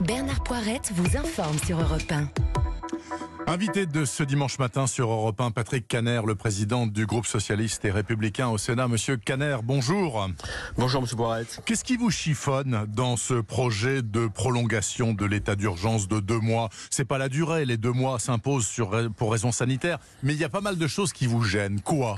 Bernard Poirette vous informe sur Europe 1. Invité de ce dimanche matin sur Europe 1, Patrick Caner, le président du groupe socialiste et républicain au Sénat. Monsieur Caner, bonjour. Bonjour, monsieur Poirette. Qu'est-ce qui vous chiffonne dans ce projet de prolongation de l'état d'urgence de deux mois? C'est pas la durée, les deux mois s'imposent pour raisons sanitaires, mais il y a pas mal de choses qui vous gênent. Quoi?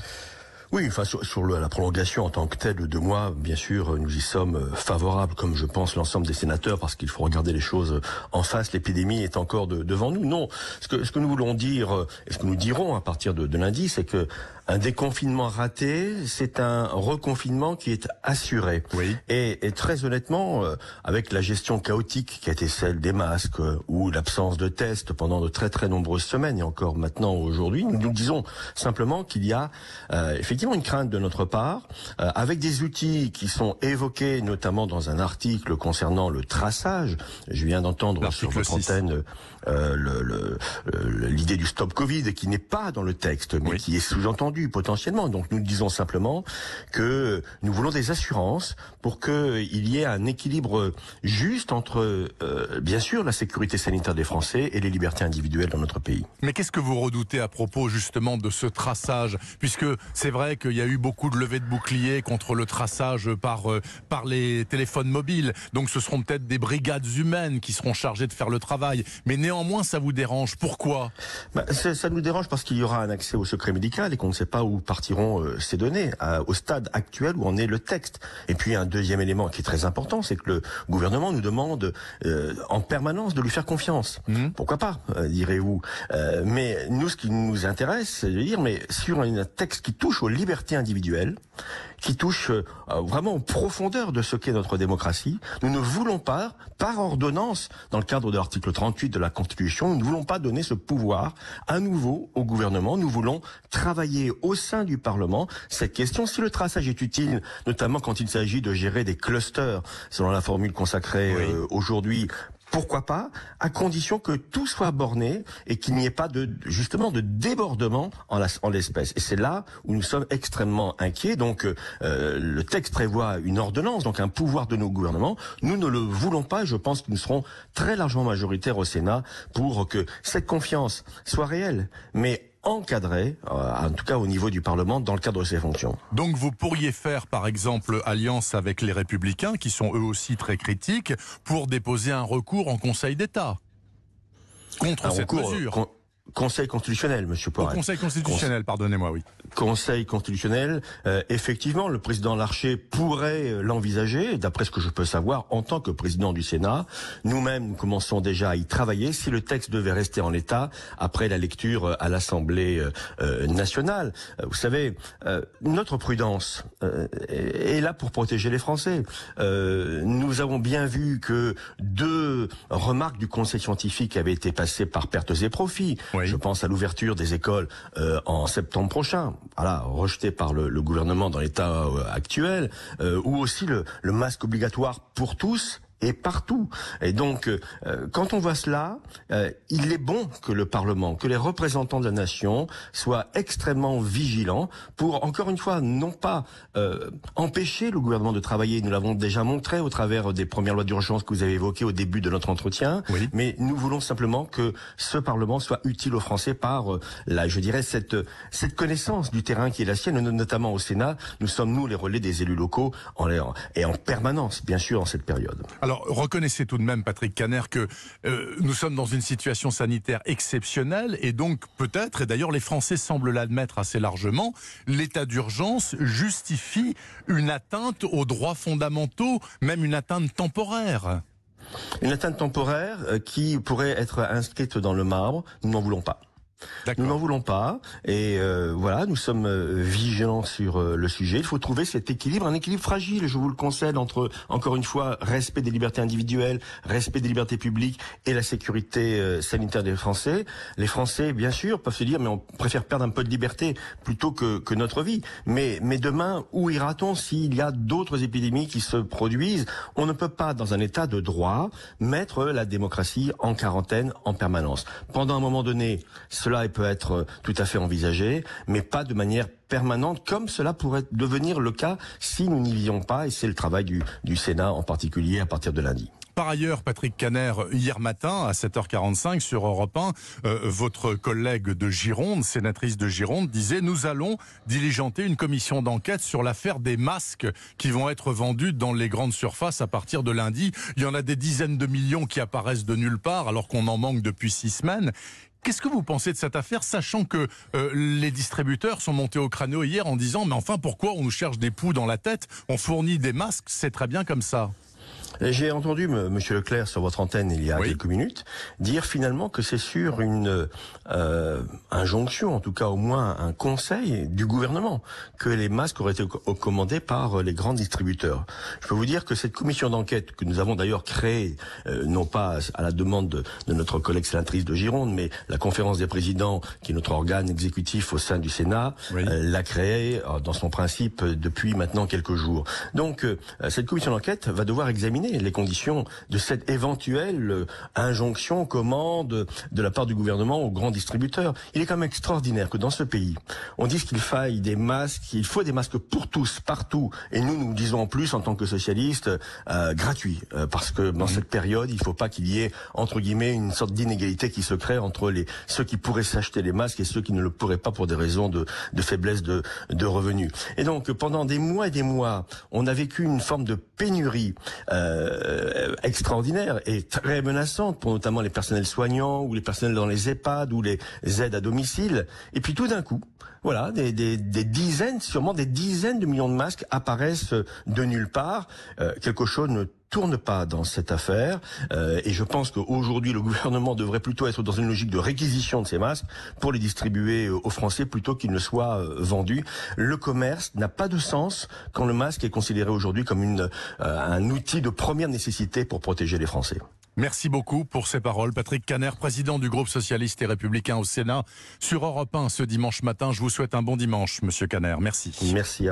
Oui, enfin sur, la prolongation en tant que telle de mois, bien sûr, nous y sommes euh, favorables, comme je pense l'ensemble des sénateurs, parce qu'il faut regarder les choses en face. L'épidémie est encore devant nous. Non, ce que, nous voulons dire euh, et ce que nous dirons à partir de lundi, c'est que un déconfinement raté, c'est un reconfinement qui est assuré. Oui. Et, et très honnêtement, euh, avec la gestion chaotique qui a été celle des masques ou l'absence de tests pendant de très très nombreuses semaines et encore maintenant aujourd'hui, nous nous disons simplement qu'il y a effectivement une crainte de notre part, euh, avec des outils qui sont évoqués notamment dans un article concernant le traçage. Je viens d'entendre sur votre antenne euh, l'idée du stop Covid qui n'est pas dans le texte, mais qui est sous-entendu potentiellement. Donc nous disons simplement que nous voulons des assurances pour qu'il y ait un équilibre juste entre, euh, bien sûr, la sécurité sanitaire des Français et les libertés individuelles dans notre pays. Mais qu'est-ce que vous redoutez à propos justement de ce traçage? Puisque c'est vrai qu'il y a eu beaucoup de levées de boucliers contre le traçage par, euh, par les téléphones mobiles. Donc ce seront peut-être des brigades humaines qui seront chargées de faire le travail. Mais néanmoins, ça vous dérange. Pourquoi? Bah, Ça nous dérange parce qu'il y aura un accès au secret médical et qu'on ne sait pas où partiront euh, ces données, au stade actuel où en est le texte. Et puis un deuxième élément qui est très important, c'est que le gouvernement nous demande euh, en permanence de lui faire confiance. Mmh. Pourquoi pas, direz-vous Mais nous, ce qui nous intéresse, c'est de dire, mais sur un texte qui touche aux liberté individuelle, qui touche euh, vraiment en profondeur de ce qu'est notre démocratie. Nous ne voulons pas, par ordonnance, dans le cadre de l'article 38 de la Constitution, nous ne voulons pas donner ce pouvoir à nouveau au gouvernement. Nous voulons travailler au sein du Parlement cette question. Si le traçage est utile, notamment quand il s'agit de gérer des clusters, selon la formule consacrée euh, aujourd'hui pourquoi pas, à condition que tout soit borné et qu'il n'y ait pas de justement de débordement en, l'espèce. Et c'est là où nous sommes extrêmement inquiets. Donc euh, le texte prévoit une ordonnance, donc un pouvoir de nos gouvernements. Nous ne le voulons pas. Je pense que nous serons très largement majoritaires au Sénat pour que cette confiance soit réelle, mais encadré, euh, en tout cas au niveau du Parlement, dans le cadre de ses fonctions. Donc vous pourriez faire par exemple alliance avec les Républicains, qui sont eux aussi très critiques, pour déposer un recours en Conseil d'État contre cette mesure. Conseil constitutionnel, Monsieur Poiret. Conseil constitutionnel, pardonnez-moi, oui. Conseil constitutionnel, euh, effectivement, le président Larcher pourrait euh, l'envisager, d'après ce que je peux savoir, en tant que président du Sénat. Nous-mêmes, nous commençons déjà à y travailler. Si le texte devait rester en l'état, après la lecture euh, à l'Assemblée nationale, vous savez, notre prudence est là pour protéger les Français. nous avons bien vu que deux remarques du Conseil scientifique avaient été passées par pertes et profits. Je pense à l'ouverture des écoles euh, en septembre prochain, voilà, rejeté par le, gouvernement dans l'état euh, actuel, euh, ou aussi le, le masque obligatoire pour tous et partout. Et donc, euh, quand on voit cela, euh, il est bon que le Parlement, que les représentants de la nation soient extrêmement vigilants pour, encore une fois, non pas euh, empêcher le gouvernement de travailler, nous l'avons déjà montré au travers des premières lois d'urgence que vous avez évoquées au début de notre entretien, mais nous voulons simplement que ce Parlement soit utile aux Français par, la, je dirais, cette, cette connaissance du terrain qui est la sienne, notamment au Sénat. Nous sommes, nous, les relais des élus locaux en, et en permanence, bien sûr, en cette période. Alors, reconnaissez tout de même, Patrick Caner, que euh, nous sommes dans une situation sanitaire exceptionnelle et donc peut-être, et d'ailleurs les Français semblent l'admettre assez largement, l'état d'urgence justifie une atteinte aux droits fondamentaux, même une atteinte temporaire. Une atteinte temporaire euh, qui pourrait être inscrite dans le marbre, nous n'en voulons pas. Nous n'en voulons pas et euh, voilà, nous sommes euh, vigilants sur euh, le sujet. Il faut trouver cet équilibre, un équilibre fragile, je vous le concède, entre encore une fois respect des libertés individuelles, respect des libertés publiques et la sécurité sanitaire des Français. Les Français, bien sûr, peuvent se dire mais on préfère perdre un peu de liberté plutôt que, que notre vie. Mais mais demain, où ira-t-on s'il y a d'autres épidémies qui se produisent? On ne peut pas, dans un état de droit, mettre la démocratie en quarantaine en permanence. Pendant un moment donné, cela peut être euh, tout à fait envisagé, mais pas de manière permanente, comme cela pourrait devenir le cas si nous n'y vivions pas, et c'est le travail du, du Sénat en particulier à partir de lundi. par ailleurs, Patrick Caner, hier matin à 7h45 sur Europe 1, euh, votre collègue de Gironde, sénatrice de Gironde, disait nous allons diligenter une commission d'enquête sur l'affaire des masques qui vont être vendus dans les grandes surfaces à partir de lundi. Il y en a des dizaines de millions qui apparaissent de nulle part alors qu'on en manque depuis six semaines. Qu'est-ce que vous pensez de cette affaire, sachant que euh, les distributeurs sont montés au crâneau hier en disant mais enfin pourquoi on nous cherche des poux dans la tête On fournit des masques, c'est très bien comme ça. J'ai entendu Monsieur Leclerc sur votre antenne il y a quelques minutes dire finalement que c'est sur une euh, injonction, en tout cas au moins un conseil du gouvernement, que les masques auraient été commandés par les grands distributeurs. Je peux vous dire que cette commission d'enquête que nous avons d'ailleurs créée, euh, non pas à la demande de, de, notre collègue sénatrice de Gironde, mais la conférence des présidents, qui est notre organe exécutif au sein du Sénat, euh, l'a créée euh, dans son principe depuis maintenant quelques jours. Donc euh, cette commission d'enquête va devoir examiner les conditions de cette éventuelle euh, injonction, commande de la part du gouvernement aux grands distributeurs. Il est quand même extraordinaire que dans ce pays, on dise qu'il faille des masques, qu'il faut des masques pour tous, partout. Et nous, nous disons en plus, en tant que socialistes, euh, gratuits. Euh, parce que dans mmh. cette période, il ne faut pas qu'il y ait, entre guillemets, une sorte d'inégalité qui se crée entre les, ceux qui pourraient s'acheter les masques et ceux qui ne le pourraient pas pour des raisons de, de faiblesse de, de revenus. Et donc, pendant des mois et des mois, on a vécu une forme de pénurie. Euh, euh, extraordinaire et très menaçante pour notamment les personnels soignants ou les personnels dans les EHPAD ou les aides à domicile. Et puis tout d'un coup, voilà, des, des, des, dizaines, sûrement des dizaines de millions de masques apparaissent de nulle part. Euh, quelque chose ne tourne pas dans cette affaire euh, et je pense qu'aujourd'hui le gouvernement devrait plutôt être dans une logique de réquisition de ces masques pour les distribuer euh, aux Français plutôt qu'ils ne soient euh, vendus. Le commerce n'a pas de sens quand le masque est considéré aujourd'hui comme une, un outil de première nécessité pour protéger les Français. Merci beaucoup pour ces paroles. Patrick Caner, président du groupe socialiste et républicain au Sénat, sur Europe 1 ce dimanche matin. Je vous souhaite un bon dimanche, monsieur Caner. Merci. Merci à